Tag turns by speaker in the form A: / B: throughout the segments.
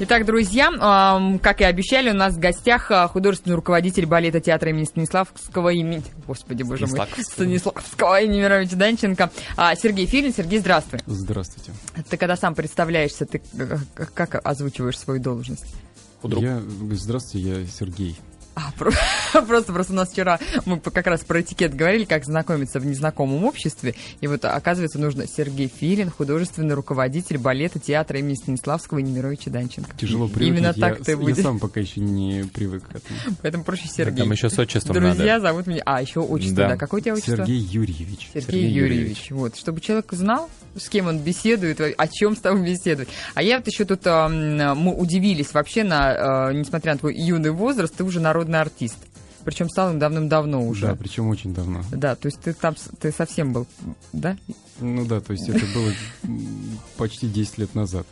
A: Итак, друзья, как и обещали, у нас в гостях э, художественный руководитель балета театра имени Станиславского имени... Господи, боже мой. Станиславского Немировича Данченко. А, Сергей Филин. Сергей, здравствуй.
B: Здравствуйте.
A: Ты когда сам представляешься, ты э, как озвучиваешь свою должность?
B: Я, здравствуйте, я Сергей.
A: А, просто, просто у нас вчера мы как раз про этикет говорили, как знакомиться в незнакомом обществе. И вот, оказывается, нужно Сергей Филин, художественный руководитель балета театра имени Станиславского и Немировича Данченко.
B: Тяжело привыкнуть. Именно так я, ты будешь. Я сам пока еще не привык к этому.
A: Поэтому проще Сергей.
C: Там еще с отчеством
A: Друзья
C: надо.
A: зовут меня... А, еще отчество, да. да. Какое у тебя отчество?
B: Сергей Юрьевич.
A: Сергей, Сергей Юрьевич. Юрьевич. Вот, чтобы человек знал, с кем он беседует, о чем с тобой беседует. А я вот еще тут, мы удивились вообще, на, несмотря на твой юный возраст, ты уже народный артист. Причем стал им давным-давно уже.
B: Да, причем очень давно.
A: Да, то есть ты там ты совсем был, да?
B: Ну да, то есть это было почти 10 лет назад.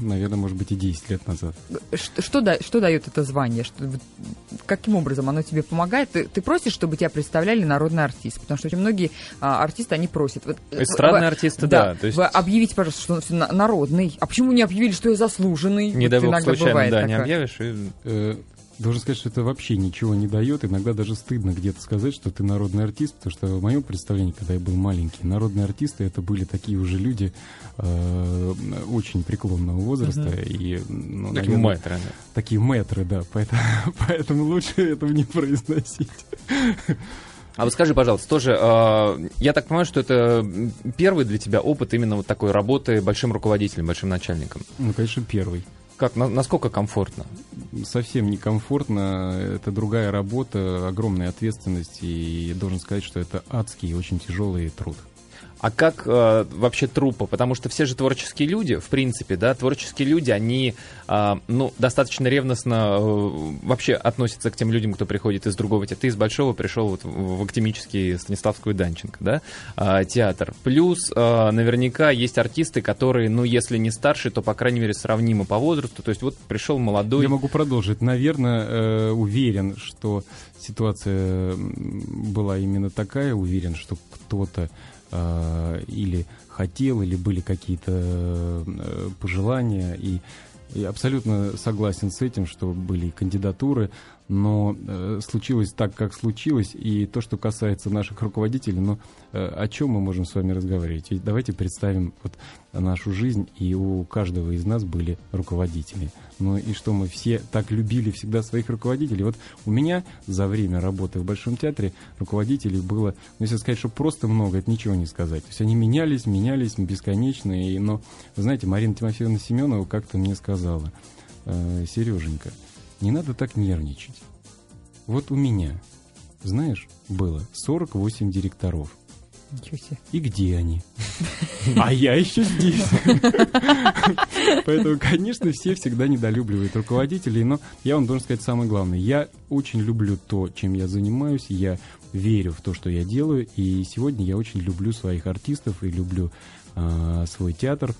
B: Наверное, может быть, и 10 лет назад.
A: Что, что, да, что дает это звание? Что, каким образом оно тебе помогает? Ты, ты просишь, чтобы тебя представляли народный артист? Потому что очень многие а, артисты, они просят. Вот,
C: Эстрадные вы, артисты, да.
A: да то есть... Вы объявите, пожалуйста, что он народный. А почему не объявили, что я заслуженный?
C: Не вот дай бог случайно, да, такое. не объявишь. И...
B: Э, Должен сказать, что это вообще ничего не дает. Иногда даже стыдно где-то сказать, что ты народный артист, потому что в моем представлении, когда я был маленький, народные артисты это были такие уже люди э, очень преклонного возраста. Uh-huh. И,
C: ну, такие наверное, мэтры. Да.
B: Такие мэтры, да. Поэтому, поэтому лучше этого не произносить.
C: А вот скажи, пожалуйста, тоже, э, я так понимаю, что это первый для тебя опыт именно вот такой работы большим руководителем, большим начальником?
B: Ну, конечно, первый.
C: Как, на, насколько комфортно?
B: Совсем некомфортно. Это другая работа, огромная ответственность. И должен сказать, что это адский и очень тяжелый труд.
C: А как э, вообще трупа? Потому что все же творческие люди, в принципе, да, творческие люди, они, э, ну, достаточно ревностно э, вообще относятся к тем людям, кто приходит из другого театра. Ты из Большого пришел вот в академический Станиславскую Данченко, да, э, театр. Плюс э, наверняка есть артисты, которые, ну, если не старше, то, по крайней мере, сравнимы по возрасту. То есть вот пришел молодой...
B: Я могу продолжить. Наверное, э, уверен, что ситуация была именно такая. Уверен, что кто-то или хотел, или были какие-то э, пожелания. И, и абсолютно согласен с этим, что были кандидатуры, но э, случилось так, как случилось. И то, что касается наших руководителей, ну, э, о чем мы можем с вами разговаривать? Ведь давайте представим вот нашу жизнь, и у каждого из нас были руководители. Ну и что мы все так любили всегда своих руководителей. Вот у меня за время работы в Большом театре руководителей было, ну если сказать, что просто много, это ничего не сказать. То есть они менялись, менялись бесконечно. И, но, вы знаете, Марина Тимофеевна Семенова как-то мне сказала, э, Сереженька, не надо так нервничать. Вот у меня, знаешь, было 48 директоров. И где они? А я еще здесь. Поэтому, конечно, все всегда недолюбливают руководителей, но я вам должен сказать самое главное. Я очень люблю то, чем я занимаюсь, я верю в то, что я делаю, и сегодня я очень люблю своих артистов и люблю э, свой театр.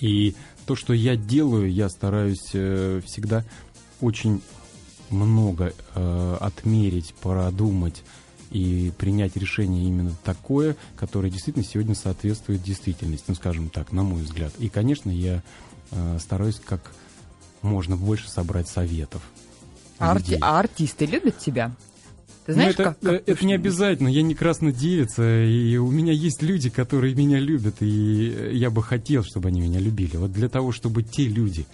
B: И то, что я делаю, я стараюсь э, всегда очень много э, отмерить, продумать и принять решение именно такое, которое действительно сегодня соответствует действительности, ну, скажем так, на мой взгляд. И, конечно, я э, стараюсь как можно больше собрать советов.
A: А, арти- а артисты любят тебя? Ты знаешь,
B: ну, это, как, как это не обязательно, я не краснодевица, и у меня есть люди, которые меня любят, и я бы хотел, чтобы они меня любили. Вот для того, чтобы те люди,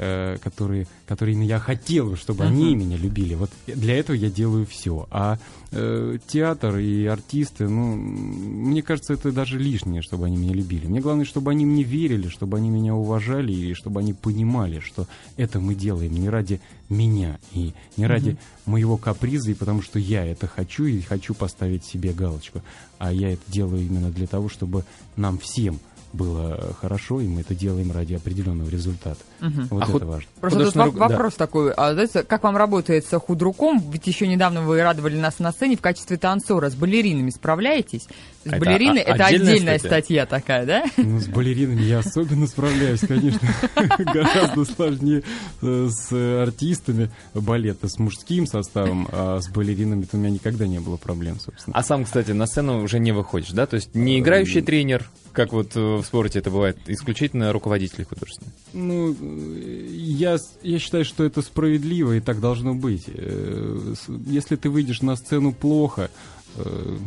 B: э, которые, которыми я хотел, чтобы uh-huh. они меня любили. Вот для этого я делаю все. А э, театр и артисты, ну, мне кажется, это даже лишнее, чтобы они меня любили. Мне главное, чтобы они мне верили, чтобы они меня уважали и чтобы они понимали, что это мы делаем не ради меня и не ради uh-huh. моего каприза, и потому что я это хочу и хочу поставить себе галочку. А я это делаю именно для того, чтобы нам всем было хорошо, и мы это делаем ради определенного результата. Угу. Вот а это худ... важно.
A: Просто тут рук... вопрос да. такой. А, знаете, как вам работает с худруком? Ведь еще недавно вы радовали нас на сцене в качестве танцора. С балеринами справляетесь? Есть
C: Это
A: балерины
C: а-
A: это
C: отдельная статья?
A: статья такая, да?
B: Ну, с балеринами я особенно справляюсь, конечно. Гораздо сложнее э, с артистами балета, с мужским составом, а с балеринами у меня никогда не было проблем, собственно.
C: А сам, кстати, на сцену уже не выходишь, да? То есть не играющий тренер, как вот э, в спорте это бывает, исключительно руководитель художественный.
B: Ну, я, с- я считаю, что это справедливо, и так должно быть. Э, с- Если ты выйдешь на сцену плохо,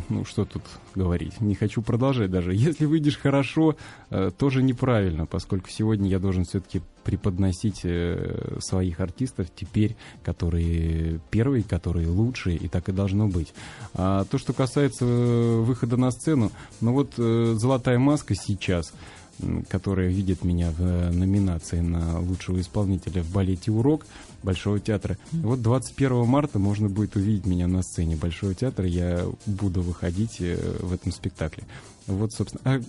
B: ну, что тут говорить, не хочу продолжать даже. Если выйдешь хорошо, э, тоже неправильно, поскольку сегодня я должен все-таки преподносить э, своих артистов теперь, которые первые, которые лучшие, и так и должно быть. А то, что касается э, выхода на сцену, ну вот э, «Золотая маска» сейчас — которая видит меня в э, номинации на лучшего исполнителя в балете «Урок» Большого театра. Вот 21 марта можно будет увидеть меня на сцене Большого театра. Я буду выходить э, в этом спектакле. Вот, собственно. А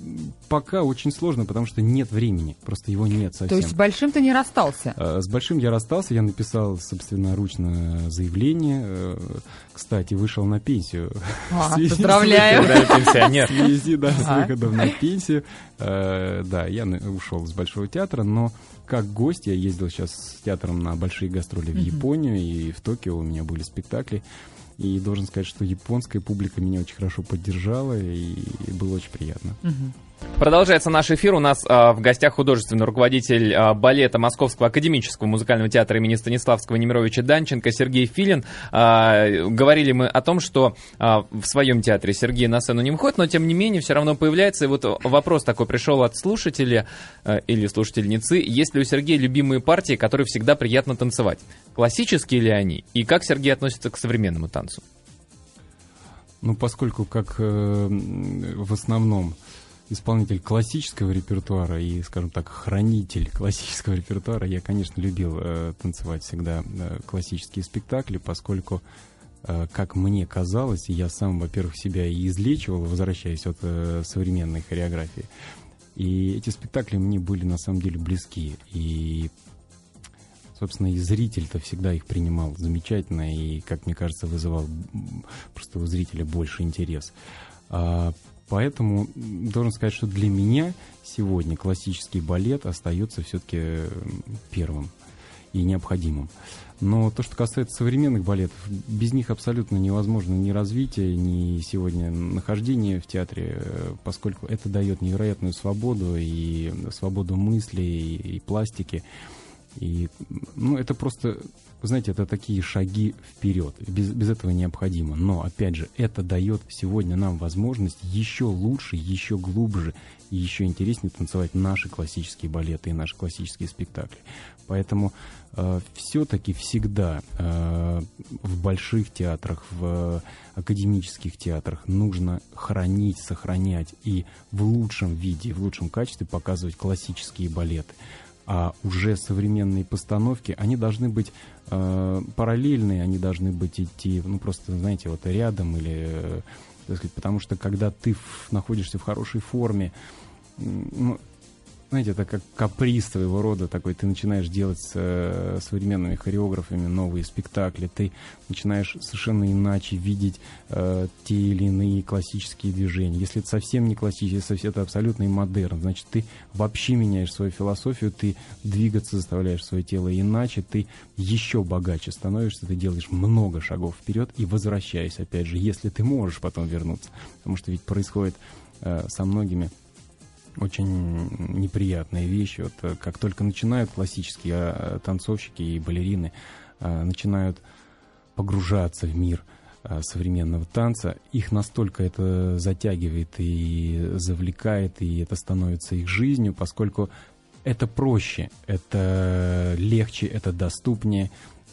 B: пока очень сложно, потому что нет времени. Просто его нет совсем.
A: То есть с большим ты не расстался?
B: А, С большим я расстался, я написал собственноручно заявление. Э, Кстати, вышел на пенсию.
A: А, поздравляю.
C: Когда пенсионер.
B: в связи, да, с выходом на пенсию. Э, Да, я ушел с Большого театра, но как гость я ездил сейчас с театром на большие гастроли в Японию, и в Токио у меня были спектакли. И должен сказать, что японская публика меня очень хорошо поддержала, и было очень приятно.
C: Продолжается наш эфир. У нас а, в гостях художественный руководитель а, балета Московского академического музыкального театра имени Станиславского Немировича Данченко Сергей Филин. А, говорили мы о том, что а, в своем театре Сергей на сцену не выходит, но тем не менее все равно появляется. И вот вопрос такой пришел от слушателя а, или слушательницы. Есть ли у Сергея любимые партии, которые всегда приятно танцевать? Классические ли они? И как Сергей относится к современному танцу?
B: Ну, поскольку как э, в основном исполнитель классического репертуара и, скажем так, хранитель классического репертуара, я, конечно, любил э, танцевать всегда э, классические спектакли, поскольку, э, как мне казалось, я сам, во-первых, себя и излечивал, возвращаясь от э, современной хореографии. И эти спектакли мне были на самом деле близки. И собственно, и зритель-то всегда их принимал замечательно и, как мне кажется, вызывал просто у зрителя больше интерес. А, поэтому должен сказать, что для меня сегодня классический балет остается все-таки первым и необходимым. Но то, что касается современных балетов, без них абсолютно невозможно ни развитие, ни сегодня нахождение в театре, э, поскольку это дает невероятную свободу и свободу мысли и пластики. И, ну, это просто, знаете, это такие шаги вперед. Без, без этого необходимо. Но, опять же, это дает сегодня нам возможность еще лучше, еще глубже и еще интереснее танцевать наши классические балеты и наши классические спектакли. Поэтому э, все-таки всегда э, в больших театрах, в академических театрах нужно хранить, сохранять и в лучшем виде, в лучшем качестве показывать классические балеты а уже современные постановки, они должны быть э, параллельные, они должны быть идти, ну просто, знаете, вот рядом или, э, так сказать, потому что когда ты в- находишься в хорошей форме, ну, знаете, это как каприз твоего рода такой, ты начинаешь делать с э, современными хореографами новые спектакли, ты начинаешь совершенно иначе видеть э, те или иные классические движения. Если это совсем не классический, если это абсолютный модерн, значит, ты вообще меняешь свою философию, ты двигаться заставляешь свое тело иначе, ты еще богаче становишься, ты делаешь много шагов вперед и возвращаясь, опять же, если ты можешь потом вернуться. Потому что ведь происходит э, со многими очень неприятные вещи. Вот э, как только начинают классические э, танцовщики и балерины э, начинают погружаться в мир э, современного танца, их настолько это затягивает и завлекает, и это становится их жизнью, поскольку это проще, это легче, это доступнее,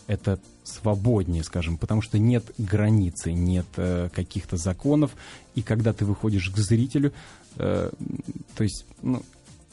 B: это свободнее, скажем, потому что нет границы, нет э, каких-то законов, и когда ты выходишь к зрителю, э, то есть, ну,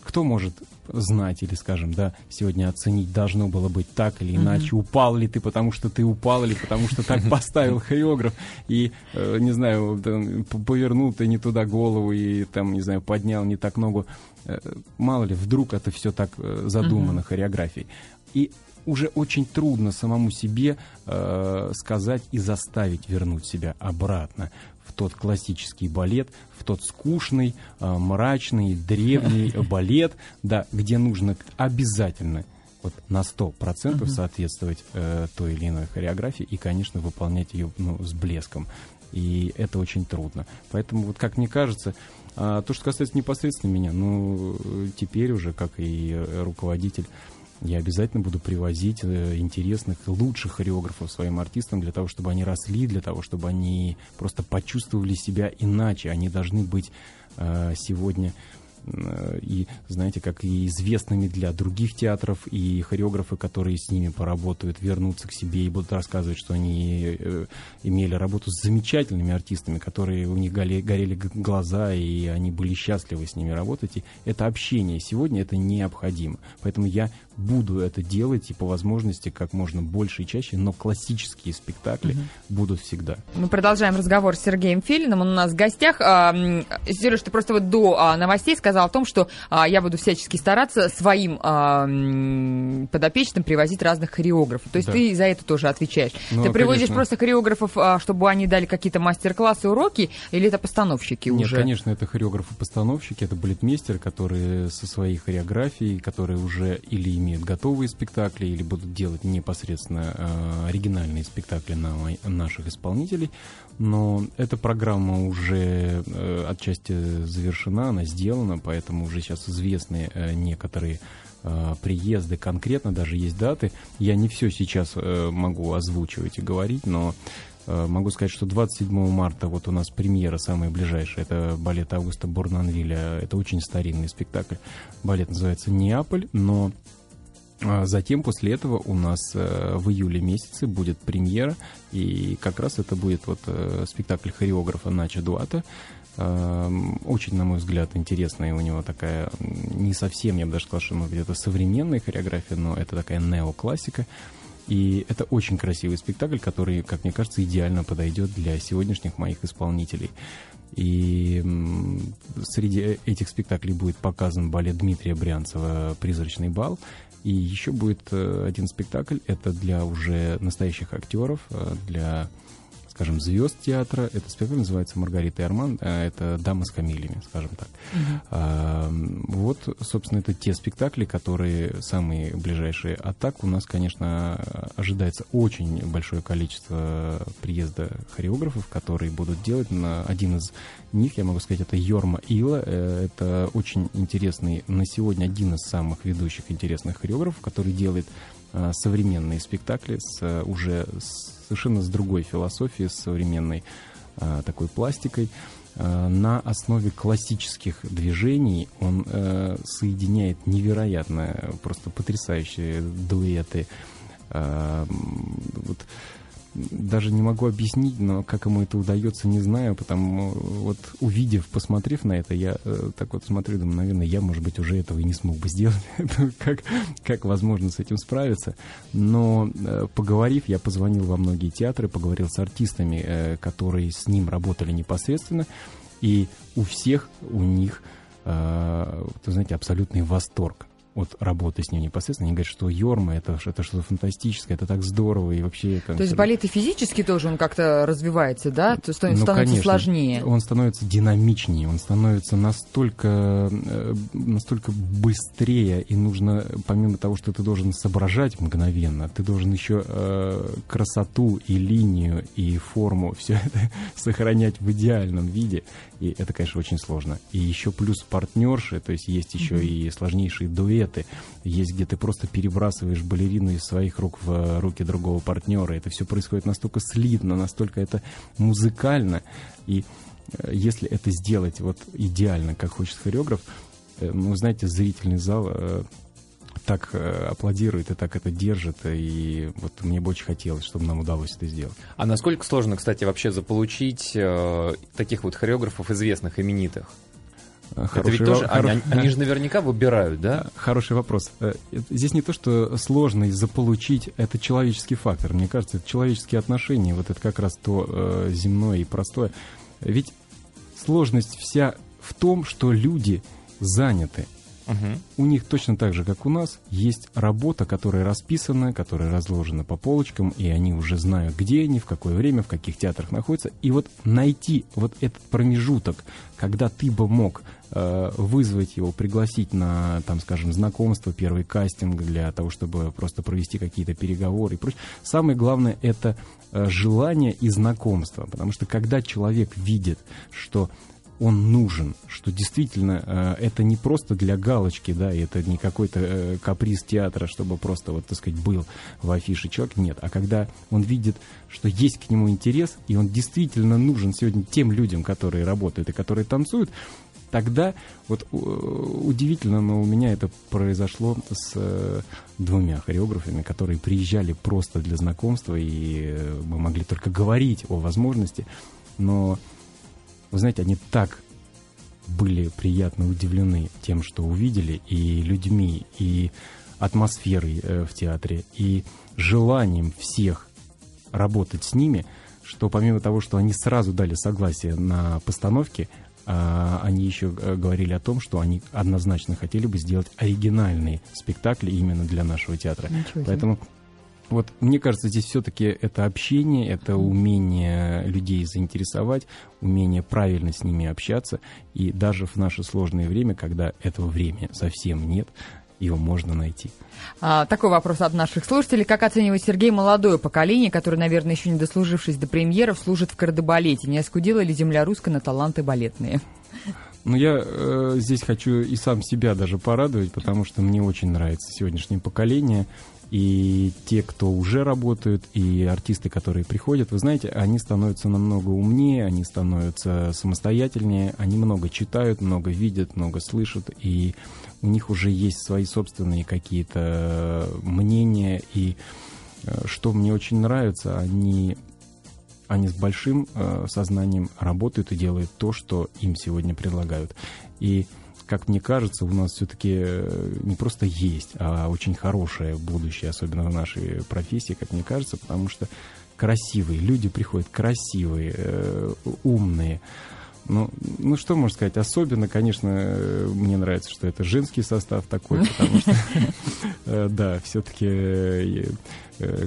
B: кто может знать или, скажем, да, сегодня оценить должно было быть так или иначе, упал ли ты, потому что ты упал, или потому что так поставил хореограф, и, э, не знаю, там, повернул ты не туда голову и, там, не знаю, поднял не так ногу. Э, Мало ли, вдруг это все так задумано хореографией. И уже очень трудно самому себе э, сказать и заставить вернуть себя обратно в тот классический балет, в тот скучный, э, мрачный, древний балет, да, где нужно обязательно вот на 100% uh-huh. соответствовать э, той или иной хореографии и, конечно, выполнять ее ну, с блеском. И это очень трудно. Поэтому, вот как мне кажется, а, то, что касается непосредственно меня, ну, теперь уже, как и руководитель, я обязательно буду привозить э, интересных, лучших хореографов своим артистам для того, чтобы они росли, для того, чтобы они просто почувствовали себя иначе. Они должны быть э, сегодня и, знаете, как и известными для других театров, и хореографы, которые с ними поработают, вернутся к себе и будут рассказывать, что они э, имели работу с замечательными артистами, которые у них горели, глаза, и они были счастливы с ними работать. И это общение сегодня, это необходимо. Поэтому я буду это делать и по возможности как можно больше и чаще, но классические спектакли угу. будут всегда.
A: Мы продолжаем разговор с Сергеем Филиным, он у нас в гостях. А, Сереж, ты просто вот до а, новостей сказал о том, что а, я буду всячески стараться своим подопечным привозить разных хореографов. То есть да. ты за это тоже отвечаешь. Ну, ты привозишь конечно. просто хореографов, чтобы они дали какие-то мастер-классы, уроки, или это постановщики
B: Нет,
A: уже?
B: Нет, конечно, это хореографы-постановщики, это балетмейстеры, которые со своей хореографией, которые уже или имеют имеют готовые спектакли или будут делать непосредственно э, оригинальные спектакли на наших исполнителей. Но эта программа уже э, отчасти завершена, она сделана, поэтому уже сейчас известны э, некоторые э, приезды конкретно, даже есть даты. Я не все сейчас э, могу озвучивать и говорить, но могу сказать, что 27 марта вот у нас премьера самая ближайшая. Это балет Августа Борнанвиля. Это очень старинный спектакль. Балет называется «Неаполь», но а затем после этого у нас в июле месяце будет премьера, и как раз это будет вот спектакль хореографа Нача Дуата. Эм, очень, на мой взгляд, интересная у него такая, не совсем, я бы даже сказал, что быть, это современная хореография, но это такая неоклассика. И это очень красивый спектакль, который, как мне кажется, идеально подойдет для сегодняшних моих исполнителей. И среди этих спектаклей будет показан балет Дмитрия Брянцева «Призрачный бал». И еще будет э, один спектакль, это для уже настоящих актеров, э, для скажем, звезд театра. Это спектакль называется «Маргарита и Арман». Э, это «Дама с камелиями», скажем так. А, вот, собственно, это те спектакли, которые самые ближайшие. А так у нас, конечно, ожидается очень большое количество приезда хореографов, которые будут делать. На один из них, я могу сказать, это Йорма Ила. Э, это очень интересный, на сегодня один из самых ведущих интересных хореографов, который делает современные спектакли с уже с совершенно с другой философией, с современной э, такой пластикой. Э, на основе классических движений он э, соединяет невероятно, просто потрясающие дуэты. Э, вот, даже не могу объяснить, но как ему это удается, не знаю, потому вот увидев, посмотрев на это, я э, так вот смотрю, думаю, наверное, я, может быть, уже этого и не смог бы сделать, как, как возможно с этим справиться. Но э, поговорив, я позвонил во многие театры, поговорил с артистами, э, которые с ним работали непосредственно, и у всех у них, э, вы знаете, абсолютный восторг от работы с ним непосредственно. Они говорят, что Йорма это, это что-то фантастическое, это так здорово. И вообще, это,
A: То есть балет и физически тоже он как-то развивается, да? То есть он ну, становится конечно, сложнее.
B: Он становится динамичнее, он становится настолько, э, настолько быстрее, и нужно, помимо того, что ты должен соображать мгновенно, ты должен еще э, красоту и линию, и форму, все это сохранять в идеальном виде. И это, конечно, очень сложно. И еще плюс партнерши, то есть есть еще mm-hmm. и сложнейшие дуэты, дуэты, есть где ты просто перебрасываешь балерину из своих рук в э, руки другого партнера. Это все происходит настолько слитно, настолько это музыкально. И э, если это сделать вот идеально, как хочет хореограф, э, ну, знаете, зрительный зал так аплодирует и так это держит, и вот мне бы очень хотелось, чтобы нам удалось это сделать.
C: А насколько сложно, кстати, вообще заполучить э, таких вот хореографов известных, именитых? Хороший, это ведь тоже, хоро... они, они же наверняка выбирают, да?
B: Хороший вопрос. Э, здесь не то, что сложно заполучить, это человеческий фактор. Мне кажется, это человеческие отношения, вот это как раз то э, земное и простое. Ведь сложность вся в том, что люди заняты. У них точно так же, как у нас, есть работа, которая расписана, которая разложена по полочкам, и они уже знают, где они, в какое время, в каких театрах находятся. И вот найти вот этот промежуток, когда ты бы мог э, вызвать его, пригласить на, там, скажем, знакомство, первый кастинг для того, чтобы просто провести какие-то переговоры и прочее. Самое главное — это э, желание и знакомство, потому что когда человек видит, что он нужен, что действительно э, это не просто для галочки, да, и это не какой-то э, каприз театра, чтобы просто, вот, так сказать, был в афише человек, нет, а когда он видит, что есть к нему интерес, и он действительно нужен сегодня тем людям, которые работают и которые танцуют, тогда, вот удивительно, но у меня это произошло с э, двумя хореографами, которые приезжали просто для знакомства, и мы могли только говорить о возможности, но вы знаете, они так были приятно удивлены тем, что увидели, и людьми, и атмосферой э, в театре, и желанием всех работать с ними, что помимо того, что они сразу дали согласие на постановки, а, они еще э, говорили о том, что они однозначно хотели бы сделать оригинальные спектакли именно для нашего театра. Поэтому вот мне кажется, здесь все-таки это общение, это умение людей заинтересовать, умение правильно с ними общаться. И даже в наше сложное время, когда этого времени совсем нет, его можно найти.
A: А, такой вопрос от наших слушателей. Как оценивает Сергей молодое поколение, которое, наверное, еще не дослужившись до премьеров, служит в кардебалете? Не оскудила ли земля русская на таланты балетные?
B: Ну, я э, здесь хочу и сам себя даже порадовать, потому что мне очень нравится сегодняшнее поколение. И те, кто уже работают, и артисты, которые приходят, вы знаете, они становятся намного умнее, они становятся самостоятельнее, они много читают, много видят, много слышат, и у них уже есть свои собственные какие-то мнения, и э, что мне очень нравится, они, они с большим э, сознанием работают и делают то, что им сегодня предлагают. И как мне кажется, у нас все-таки э, не просто есть, а очень хорошее будущее, особенно в нашей профессии, как мне кажется, потому что красивые люди приходят, красивые, э, умные. Ну, ну, что можно сказать? Особенно, конечно, э, мне нравится, что это женский состав такой, потому что, да, все-таки Э,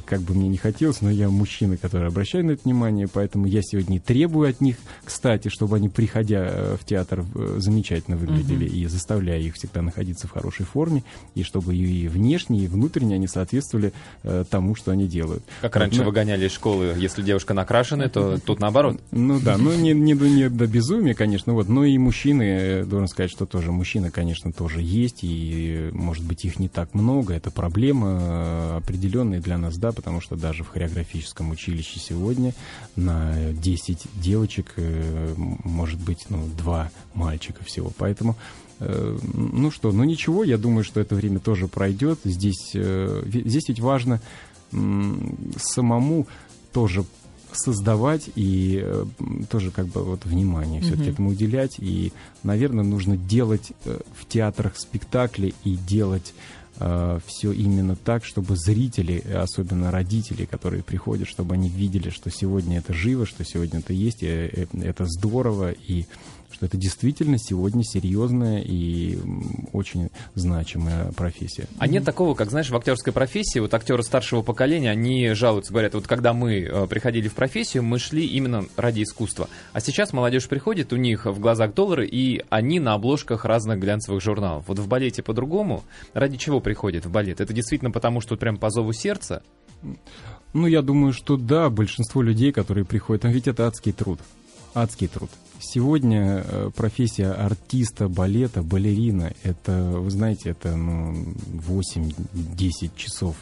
B: как бы мне не хотелось, но я мужчина, который обращает на это внимание, поэтому я сегодня требую от них, кстати, чтобы они, приходя э, в театр, э, замечательно выглядели uh-huh. и заставляя их всегда находиться в хорошей форме, и чтобы и внешне, и внутренне они соответствовали э, тому, что они делают.
C: Как раньше но... выгоняли из школы, если девушка накрашенная, то тут наоборот.
B: Ну да, ну не, не, не до безумия, конечно, вот, но и мужчины, должен сказать, что тоже мужчины, конечно, тоже есть, и, может быть, их не так много, это проблема определенная для нас, да, потому что даже в хореографическом училище сегодня на 10 девочек э, может быть, ну, два мальчика всего. Поэтому э, ну что, ну ничего, я думаю, что это время тоже пройдет. Здесь, э, здесь ведь важно самому тоже создавать и тоже как бы вот внимание mm-hmm. все-таки этому уделять. И, наверное, нужно делать в театрах спектакли и делать э, все именно так, чтобы зрители, особенно родители, которые приходят, чтобы они видели, что сегодня это живо, что сегодня это есть, и э, это здорово, и что это действительно сегодня серьезная и очень значимая профессия.
C: А нет такого, как, знаешь, в актерской профессии, вот актеры старшего поколения, они жалуются, говорят, вот когда мы э, приходили в профессию, мы шли именно ради искусства. А сейчас молодежь приходит, у них в глазах доллары, и они на обложках разных глянцевых журналов. Вот в балете по-другому. Ради чего приходит в балет? Это действительно потому, что прям по зову сердца?
B: Ну, я думаю, что да, большинство людей, которые приходят, там ведь это адский труд. Адский труд. Сегодня э, профессия артиста, балета, балерина, это, вы знаете, это ну, 8-10 часов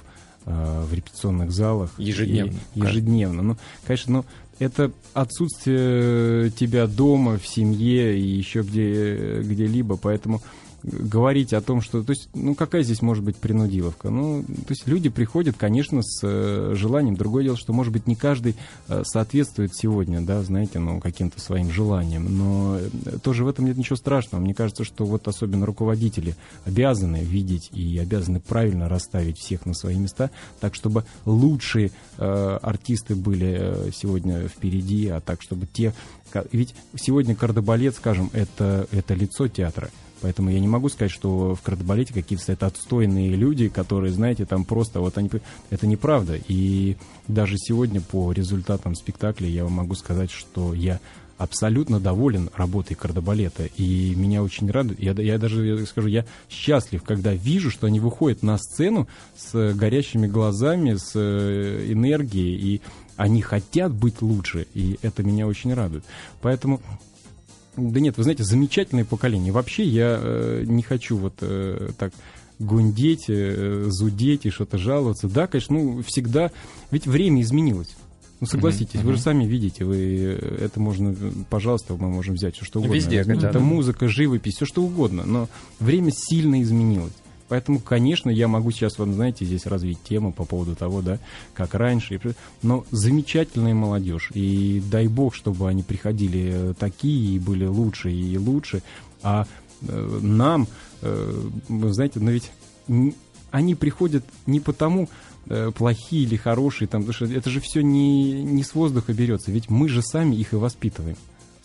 B: э, в репетиционных залах.
C: Ежедневно.
B: И, ежедневно. Ну, конечно, ну, это отсутствие тебя дома, в семье и еще где, где-либо, поэтому говорить о том, что... То есть, ну, какая здесь может быть принудиловка? Ну, то есть люди приходят, конечно, с э, желанием. Другое дело, что, может быть, не каждый э, соответствует сегодня, да, знаете, ну, каким-то своим желаниям. Но э, тоже в этом нет ничего страшного. Мне кажется, что вот особенно руководители обязаны видеть и обязаны правильно расставить всех на свои места, так, чтобы лучшие э, артисты были э, сегодня впереди, а так, чтобы те... Ведь сегодня кардебалет, скажем, это, это лицо театра Поэтому я не могу сказать, что в кардебалете какие-то стоят отстойные люди, которые, знаете, там просто вот они... Это неправда. И даже сегодня по результатам спектакля я вам могу сказать, что я абсолютно доволен работой кардебалета. И меня очень радует. Я, я даже я скажу, я счастлив, когда вижу, что они выходят на сцену с горящими глазами, с э, энергией, и они хотят быть лучше. И это меня очень радует. Поэтому да нет, вы знаете, замечательное поколение. Вообще я э, не хочу вот э, так гундеть, э, зудеть и что-то жаловаться. Да, конечно, ну, всегда... Ведь время изменилось. Ну, согласитесь, uh-huh, вы же сами видите, вы это можно, пожалуйста, мы можем взять все что угодно.
C: Везде,
B: это,
C: да,
B: это
C: да.
B: музыка, живопись, все что угодно. Но время сильно изменилось. Поэтому, конечно, я могу сейчас вам, знаете, здесь развить тему по поводу того, да, как раньше. Но замечательная молодежь. И дай бог, чтобы они приходили такие и были лучше и лучше. А э, нам, э, вы знаете, но ведь они приходят не потому, э, плохие или хорошие, там, потому что это же все не, не с воздуха берется. Ведь мы же сами их и воспитываем.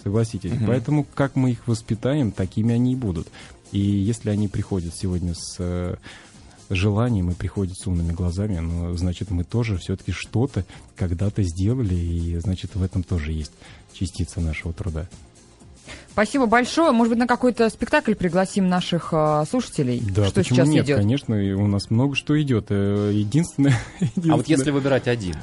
B: Согласитесь. Угу. Поэтому как мы их воспитаем, такими они и будут. И если они приходят сегодня с э, желанием и приходят с умными глазами, ну, значит, мы тоже все-таки что-то когда-то сделали, и, значит, в этом тоже есть частица нашего труда.
A: Спасибо большое. Может быть, на какой-то спектакль пригласим наших э, слушателей?
B: Да,
A: что
B: почему
A: сейчас
B: нет?
A: идет?
B: Конечно, у нас много что идет. Единственное, единственное...
C: А вот если выбирать один,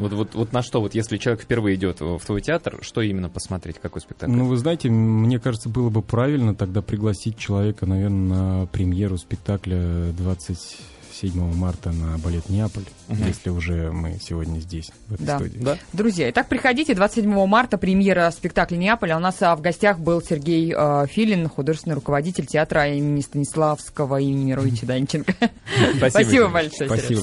C: вот, вот, вот на что, вот если человек впервые идет в твой театр, что именно посмотреть, какой спектакль?
B: Ну, вы знаете, мне кажется, было бы правильно тогда пригласить человека, наверное, на премьеру спектакля 27 марта на балет Неаполь, угу. если уже мы сегодня здесь, в этой
A: да.
B: студии.
A: Да. Друзья, итак, приходите, 27 марта премьера спектакля Неаполя. У нас а, в гостях был Сергей э, Филин, художественный руководитель театра имени Станиславского имени Мировича Данченко. Спасибо большое.
B: Спасибо.